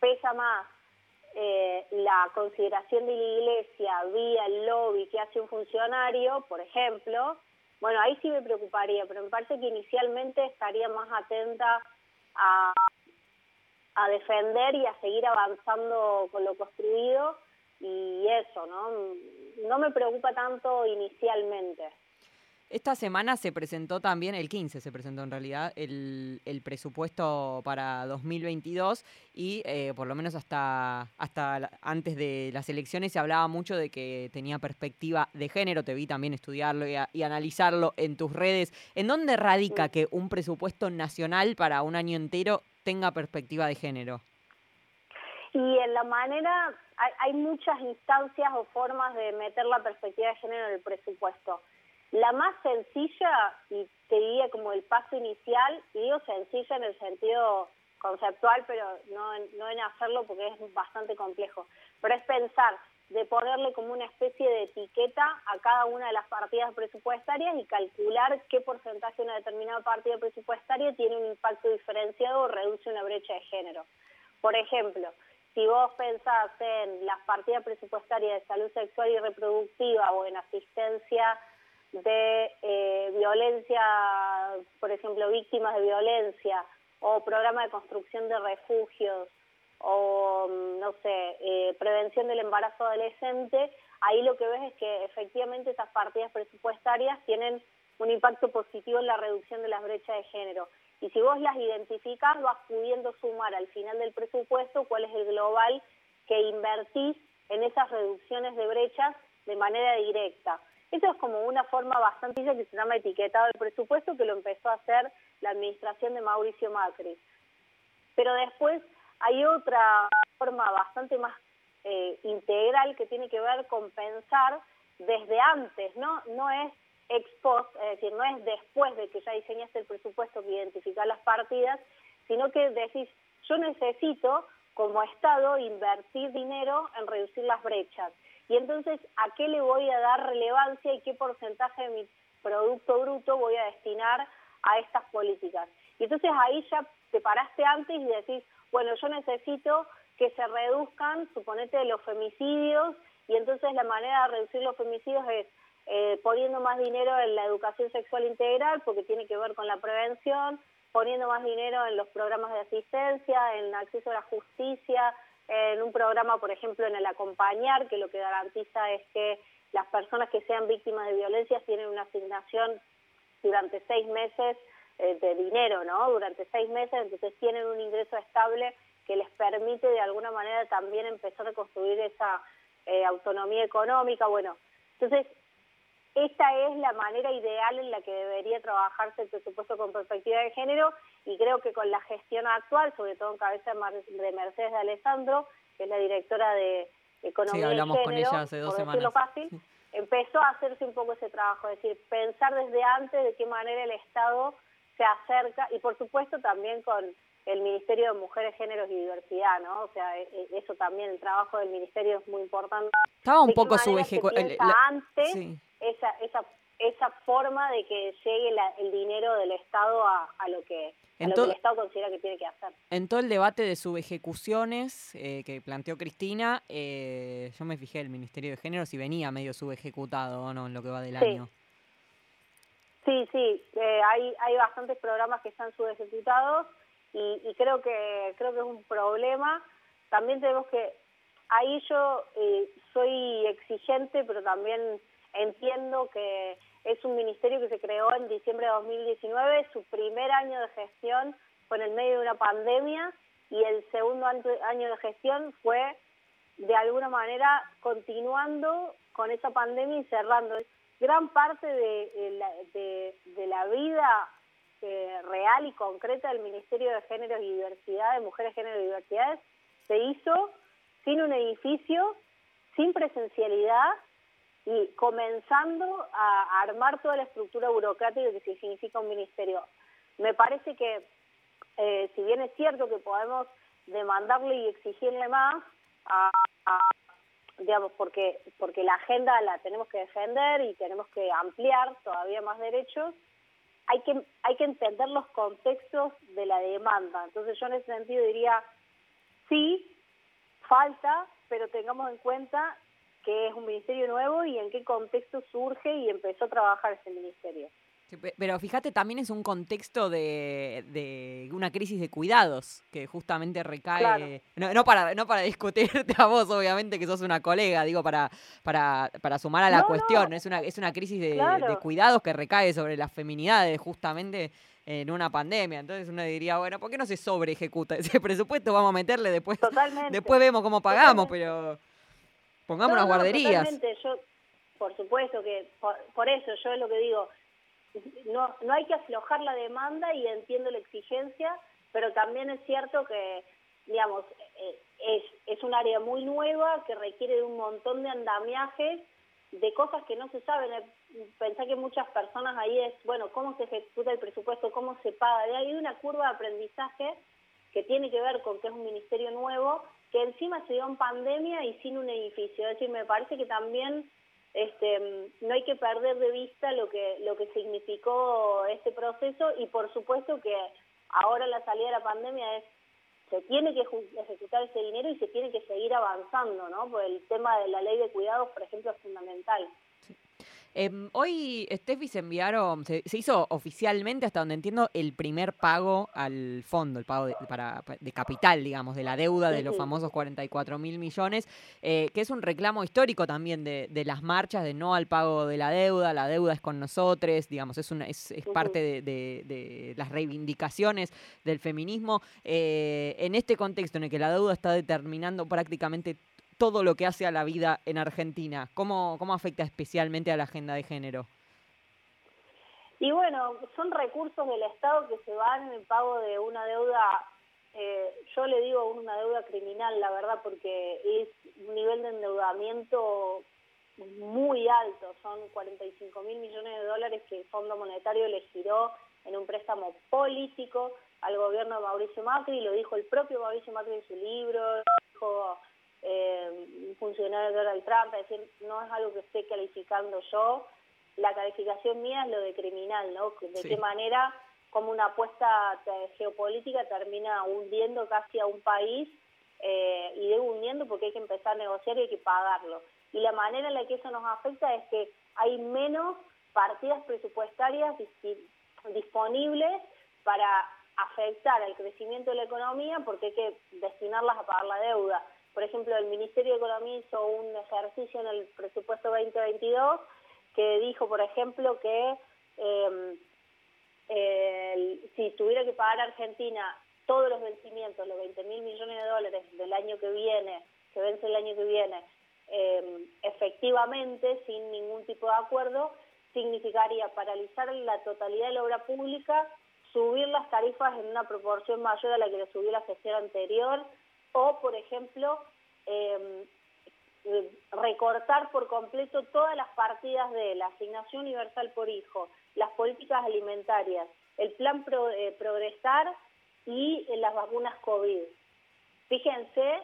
pesa más eh, la consideración de la iglesia vía el lobby que hace un funcionario, por ejemplo, bueno, ahí sí me preocuparía, pero me parece que inicialmente estaría más atenta a, a defender y a seguir avanzando con lo construido y eso, ¿no? No me preocupa tanto inicialmente. Esta semana se presentó también, el 15 se presentó en realidad, el, el presupuesto para 2022 y eh, por lo menos hasta, hasta antes de las elecciones se hablaba mucho de que tenía perspectiva de género. Te vi también estudiarlo y, y analizarlo en tus redes. ¿En dónde radica que un presupuesto nacional para un año entero tenga perspectiva de género? Y en la manera, hay, hay muchas instancias o formas de meter la perspectiva de género en el presupuesto. La más sencilla, y te diría como el paso inicial, y digo sencilla en el sentido conceptual, pero no no en hacerlo porque es bastante complejo, pero es pensar de ponerle como una especie de etiqueta a cada una de las partidas presupuestarias y calcular qué porcentaje de una determinada partida presupuestaria tiene un impacto diferenciado o reduce una brecha de género. Por ejemplo, si vos pensás en las partidas presupuestarias de salud sexual y reproductiva o en asistencia de eh, violencia, por ejemplo, víctimas de violencia, o programa de construcción de refugios, o, mm, no sé, eh, prevención del embarazo adolescente, ahí lo que ves es que efectivamente esas partidas presupuestarias tienen un impacto positivo en la reducción de las brechas de género. Y si vos las identificás, vas pudiendo sumar al final del presupuesto cuál es el global que invertís en esas reducciones de brechas de manera directa. Eso es como una forma bastante que se llama etiquetado del presupuesto, que lo empezó a hacer la administración de Mauricio Macri. Pero después hay otra forma bastante más eh, integral que tiene que ver con pensar desde antes, ¿no? No es ex post, es decir, no es después de que ya diseñaste el presupuesto que identificar las partidas, sino que decís, yo necesito como Estado invertir dinero en reducir las brechas. Y entonces, ¿a qué le voy a dar relevancia y qué porcentaje de mi Producto Bruto voy a destinar a estas políticas? Y entonces ahí ya te paraste antes y decís, bueno, yo necesito que se reduzcan, suponete, los femicidios, y entonces la manera de reducir los femicidios es eh, poniendo más dinero en la educación sexual integral, porque tiene que ver con la prevención, poniendo más dinero en los programas de asistencia, en acceso a la justicia, en un programa, por ejemplo, en el acompañar, que lo que garantiza es que las personas que sean víctimas de violencia tienen una asignación durante seis meses eh, de dinero, ¿no? Durante seis meses, entonces tienen un ingreso estable que les permite de alguna manera también empezar a construir esa eh, autonomía económica. Bueno, entonces esta es la manera ideal en la que debería trabajarse el presupuesto con perspectiva de género y creo que con la gestión actual, sobre todo en cabeza de Mercedes de Alessandro, que es la directora de Economía Sí, hablamos y con Género, ella hace dos por decirlo semanas. fácil, empezó a hacerse un poco ese trabajo, es decir, pensar desde antes de qué manera el Estado se acerca y por supuesto también con el Ministerio de Mujeres, Géneros y Diversidad, ¿no? O sea, e- e- eso también, el trabajo del Ministerio es muy importante. Estaba un ¿De qué poco manera se subejecu- el- piensa la- antes sí. esa, esa, esa forma de que llegue la- el dinero del Estado a, a lo que a En lo to- que el Estado considera que tiene que hacer. En todo el debate de subejecuciones eh, que planteó Cristina, eh, yo me fijé el Ministerio de Género si venía medio subejecutado o no en lo que va del Sí. año. Sí, sí, eh, hay, hay bastantes programas que están subejecutados y, y creo que creo que es un problema. También tenemos que, ahí yo eh, soy exigente, pero también entiendo que es un ministerio que se creó en diciembre de 2019, su primer año de gestión fue en el medio de una pandemia y el segundo año de gestión fue de alguna manera continuando con esa pandemia y cerrando. Gran parte de la vida eh, real y concreta del Ministerio de Géneros y Diversidad, de Mujeres, Género y Diversidades, se hizo sin un edificio, sin presencialidad y comenzando a armar toda la estructura burocrática que significa un ministerio. Me parece que, eh, si bien es cierto que podemos demandarle y exigirle más, a- digamos, porque, porque la agenda la tenemos que defender y tenemos que ampliar todavía más derechos, hay que, hay que entender los contextos de la demanda. Entonces yo en ese sentido diría, sí, falta, pero tengamos en cuenta que es un ministerio nuevo y en qué contexto surge y empezó a trabajar ese ministerio. Sí, Pero fíjate, también es un contexto de, de una crisis de cuidados que justamente recae. Claro. No, no para, no para discutirte a vos, obviamente, que sos una colega, digo, para, para, para sumar a la No, no. cuestión. Es, una, es una crisis de, Claro. de cuidados que recae sobre las feminidades, justamente en una pandemia. Entonces uno diría, bueno, ¿por qué no se sobre ejecuta ese presupuesto? Vamos a meterle después. Totalmente. Después vemos cómo pagamos, Totalmente. pero pongamos No, no, guarderías. Yo, por supuesto que, por, por eso yo es lo que digo, no, no hay que aflojar la demanda y entiendo la exigencia, pero también es cierto que, digamos, eh, es, es un área muy nueva que requiere de un montón de andamiajes, de cosas que no se saben. Eh, Pensá que muchas personas ahí es, bueno, ¿cómo se ejecuta el presupuesto? ¿Cómo se paga? De ahí hay una curva de aprendizaje que tiene que ver con que es un ministerio nuevo, que encima se dio en pandemia y sin un edificio. Es decir, me parece que también este, no hay que perder de vista lo que, lo que significó este proceso y por supuesto que ahora la salida de la pandemia es se tiene que ejecutar ese dinero y se tiene que seguir avanzando, ¿no? Porque el tema de la ley de cuidados, por ejemplo, es fundamental. Em, hoy, Steffi, se enviaron, se, se hizo oficialmente, hasta donde entiendo, el primer pago al fondo, el pago de, para, pa- de capital, digamos, de la deuda de los famosos 44 mil millones, eh, que es un reclamo histórico también de, de las marchas, de no al pago de la deuda, la deuda es con nosotros, digamos, es, una, es, es parte de las reivindicaciones del feminismo. Eh, en este contexto en el que la deuda está determinando prácticamente todo lo que hace a la vida en Argentina, ¿cómo, cómo afecta especialmente a la agenda de género? Y bueno, son recursos del Estado que se van en el pago de una deuda, eh, yo le digo una deuda criminal, la verdad, porque es un nivel de endeudamiento muy alto, son 45 mil millones de dólares que el Fondo Monetario le giró en un préstamo político al gobierno de Mauricio Macri, lo dijo el propio Mauricio Macri en su libro, dijo eh, un funcionario de Donald Trump, es decir, no es algo que esté calificando yo, la calificación mía es lo de criminal, ¿no? De Sí. qué manera, como una apuesta geopolítica termina hundiendo casi a un país eh, y debe hundiendo porque hay que empezar a negociar y hay que pagarlo. Y la manera en la que eso nos afecta es que hay menos partidas presupuestarias dis- disponibles para afectar al crecimiento de la economía porque hay que destinarlas a pagar la deuda. Por ejemplo, el Ministerio de Economía hizo un ejercicio en el presupuesto 2022 que dijo, por ejemplo, que el- si tuviera que pagar Argentina todos los vencimientos, los 20 mil millones de dólares del año que viene, que vence el año que viene, eh, efectivamente, sin ningún tipo de acuerdo, significaría paralizar la totalidad de la obra pública, subir las tarifas en una proporción mayor a la que le subió la gestión anterior, o, por ejemplo, eh, recortar por completo todas las partidas de la asignación universal por hijo, las políticas alimentarias, el plan Pro- eh, Progresar y eh, las vacunas COVID. Fíjense,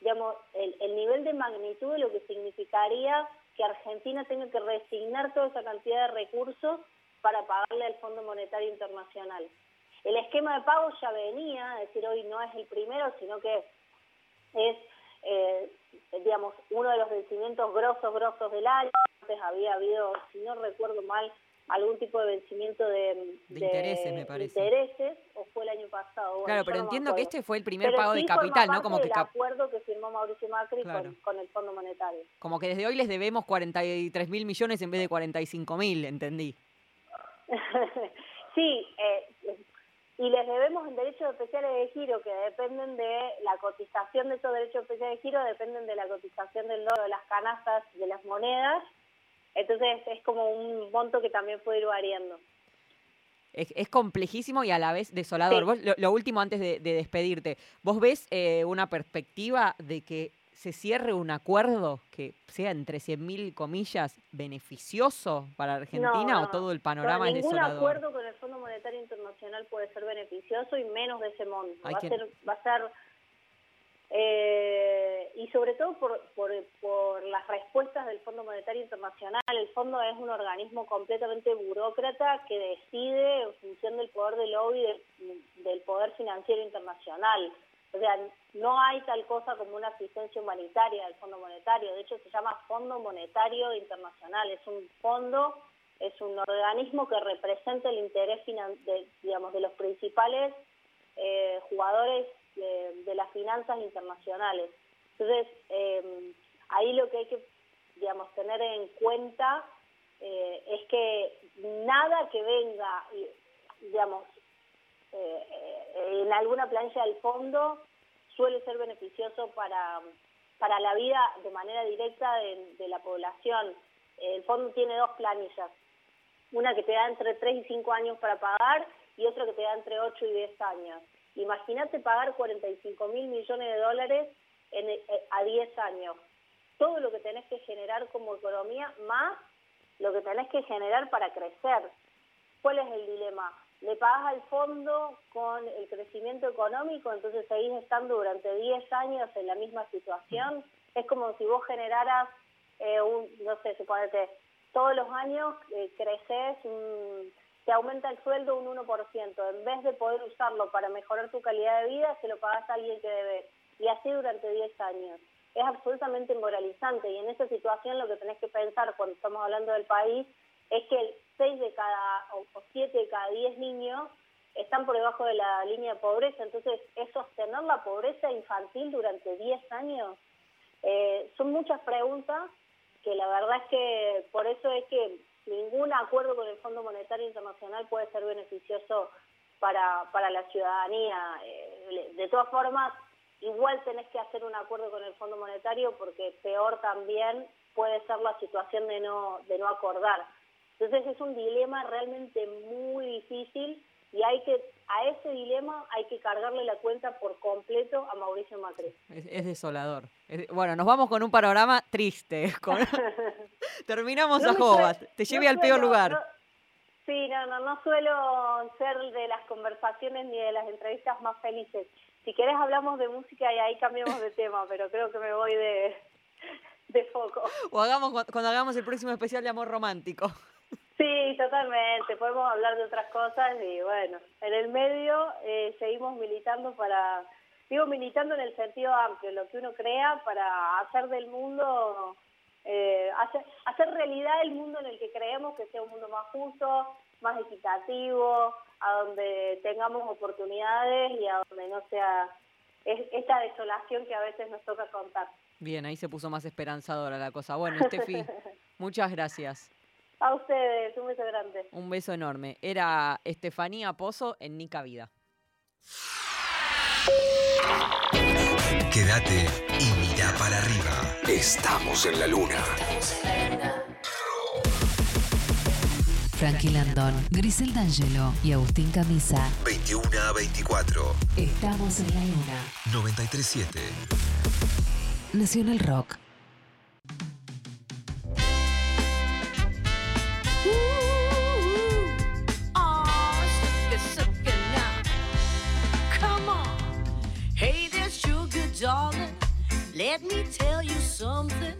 digamos, el, el nivel de magnitud de lo que significaría que Argentina tenga que resignar toda esa cantidad de recursos para pagarle al Fondo Monetario Internacional. El esquema de pago ya venía, es decir, hoy no es el primero, sino que es, eh, digamos, uno de los vencimientos grosos, grosos del año. Antes había habido, si no recuerdo mal, algún tipo de vencimiento de, De intereses, me parece. intereses, o fue el año pasado. Bueno, claro, pero no entiendo que este fue el primer Pero pago de sí capital, ¿no? Como que, cap- acuerdo que firmó Mauricio Macri Claro. con, con el Fondo Monetario. como que desde hoy les debemos 43 mil millones en vez de 45 mil, entendí. sí, eh, y les debemos en derechos especiales de giro que dependen de la cotización de esos derechos especiales de giro, dependen de la cotización del dólar, de las canastas, de las monedas. Entonces es como un monto que también puede ir variando. Es, es complejísimo y a la vez desolador. Sí. Vos, lo, lo último antes de, de despedirte, ¿vos ves eh, una perspectiva de que se cierre un acuerdo que sea entre 100.000 comillas beneficioso para Argentina No, o todo el No, panorama es ningún desolador? acuerdo con el Fondo Monetario Internacional puede ser beneficioso y menos de ese monto. Hay Va, que- a ser, va a ser eh, y sobre todo por, por, por las respuestas del Fondo Monetario Internacional. El fondo es un organismo completamente burócrata que decide en función del poder del lobby del, del poder financiero internacional. O sea, no hay tal cosa como una asistencia humanitaria del Fondo Monetario. De hecho, se llama Fondo Monetario Internacional. Es un fondo es un organismo que representa el interés de, digamos, de los principales eh, jugadores de, de las finanzas internacionales. Entonces, eh, ahí lo que hay que digamos, tener en cuenta eh, es que nada que venga, digamos, eh, en alguna plancha del fondo suele ser beneficioso para, para la vida de manera directa de, de la población. El fondo tiene dos planillas, una que te da entre 3 y 5 años para pagar y otra que te da entre 8 y 10 años. Imagínate pagar 45 mil millones de dólares en, eh, a 10 años. Todo lo que tenés que generar como economía más lo que tenés que generar para crecer. ¿Cuál es el dilema? Le pagás al fondo con el crecimiento económico, entonces seguís estando durante 10 años en la misma situación. Es como si vos generaras, eh, un, no sé, suponete, todos los años eh, creces, un- te aumenta el sueldo un 1%. En vez de poder usarlo para mejorar tu calidad de vida, se lo pagás a alguien que debe. Y así durante 10 años. Es absolutamente moralizante y en esa situación lo que tenés que pensar cuando estamos hablando del país es que 6 de cada, o 7 de cada 10 niños están por debajo de la línea de pobreza. Entonces, es sostener la pobreza infantil durante 10 años. Eh, son muchas preguntas que la verdad es que por eso es que ningún acuerdo con el Fondo Monetario Internacional puede ser beneficioso para, para la ciudadanía. Eh, de todas formas, igual tenés que hacer un acuerdo con el Fondo Monetario porque peor también puede ser la situación de no, de no acordar. Entonces es un dilema realmente muy difícil y hay que a ese dilema hay que cargarle la cuenta por completo a Mauricio Macri. Es, es desolador. Es- bueno, nos vamos con un panorama triste. con- Terminamos No a Jobat. Te no lleve al peor lugar. no- sí, no, no, no suelo ser de las conversaciones ni de las entrevistas más felices. Si querés hablamos de música y ahí cambiamos de tema, pero creo que me voy de, de foco. O hagamos cu- cuando hagamos el próximo especial de amor romántico. Sí, totalmente. Podemos hablar de otras cosas y bueno, en el medio eh, seguimos militando para, digo militando en el sentido amplio, lo que uno crea para hacer del mundo, eh, hacer, hacer realidad el mundo en el que creemos que sea un mundo más justo, más equitativo, a donde tengamos oportunidades y a donde no sea es- esta desolación que a veces nos toca contar. Bien, ahí se puso más esperanzadora la cosa. Bueno, Estefi, muchas gracias. A ustedes, un beso grande. Un beso enorme. Era Estefanía Pozo en Nica Vida. Quédate y mira para arriba. Estamos en la luna. Frankie Landon, Grisel D'Angelo y Agustín Camisa. 21 a 24. Estamos en la luna. 937. Nacional Rock. Let me tell you something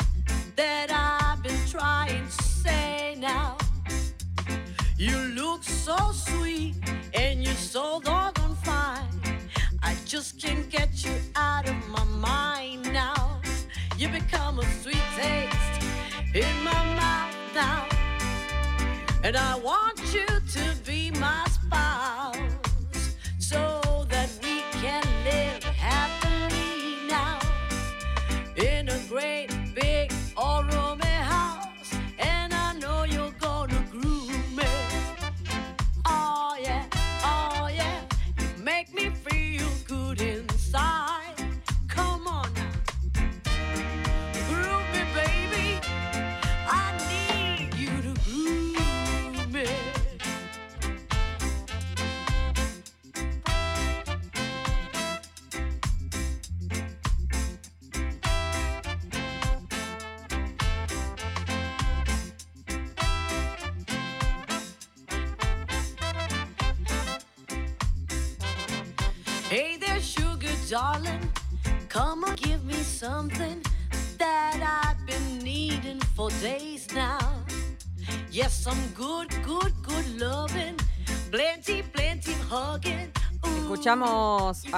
that I've been trying to say now. You look so sweet and you're so doggone fine. I just can't get you out of my mind now. You become a sweet taste in my mouth now. And I want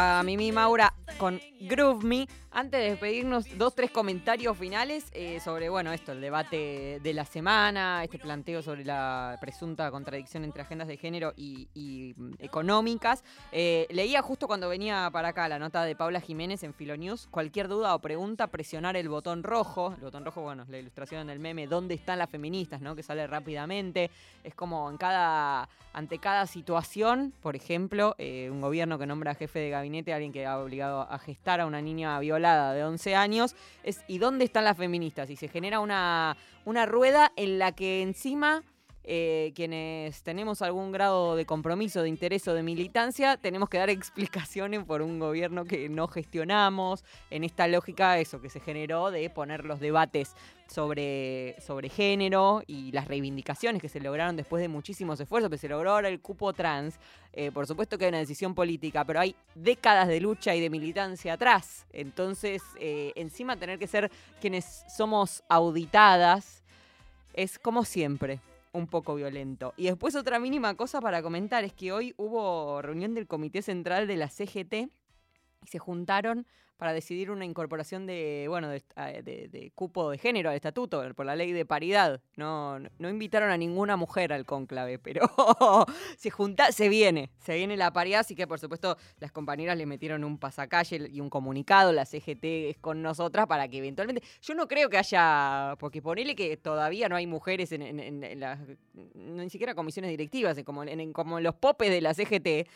a Mimi Maura con Groove Me. Antes de despedirnos, dos, tres comentarios finales eh, sobre, bueno, esto, el debate de la semana, este planteo sobre la presunta contradicción entre agendas de género y, mm, económicas. Eh, leía justo cuando venía para acá la nota de Paula Jiménez en Filonews. Cualquier duda o pregunta, presionar el botón rojo. El botón rojo, bueno, es la ilustración del meme, ¿dónde están las feministas? ¿no? Que sale rápidamente. Es como en cada, ante cada situación, por ejemplo, eh, un gobierno que nombra jefe de gabinete alguien que ha obligado a gestar a una niña violada de 11 años, es ¿y dónde están las feministas? Y se genera una, una rueda en la que encima eh, quienes tenemos algún grado de compromiso, de interés o de militancia, tenemos que dar explicaciones por un gobierno que no gestionamos, en esta lógica eso que se generó de poner los debates sobre, género y las reivindicaciones que se lograron después de muchísimos esfuerzos, que se logró ahora el cupo trans, eh, por supuesto que hay una decisión política, pero hay décadas de lucha y de militancia atrás, entonces eh, encima tener que ser quienes somos auditadas, es como siempre, un poco violento. Y después otra mínima cosa para comentar es que hoy hubo reunión del Comité Central de la CGT y se juntaron para decidir una incorporación de, bueno, de, ah, cupo de género al estatuto por la ley de paridad. No, no- invitaron a ninguna mujer al cónclave, pero se junta, se viene, se viene la paridad, así que por supuesto las compañeras le metieron un pasacalle y un comunicado, la CGT es con nosotras para que eventualmente, yo no creo que haya, porque ponele que todavía no hay mujeres en, en- en- las, no, ni siquiera comisiones directivas, como en- como en los popes de la CGT,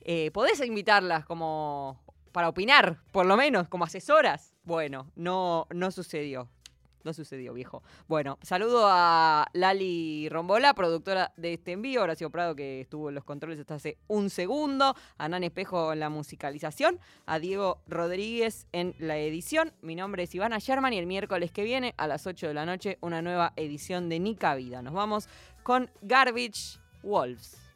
eh, podés invitarlas como para opinar, por lo menos, como asesoras. Bueno, no, no sucedió. No sucedió, viejo. Bueno, saludo a Lali Rombola, productora de este envío, Horacio Prado, que estuvo en los controles hasta hace un segundo, a Nan Espejo en la musicalización, a Diego Rodríguez en la edición. Mi nombre es Ivana Sherman y el miércoles que viene, a las 8 de la noche, una nueva edición de Nica Vida. Nos vamos con Garbage Wolves.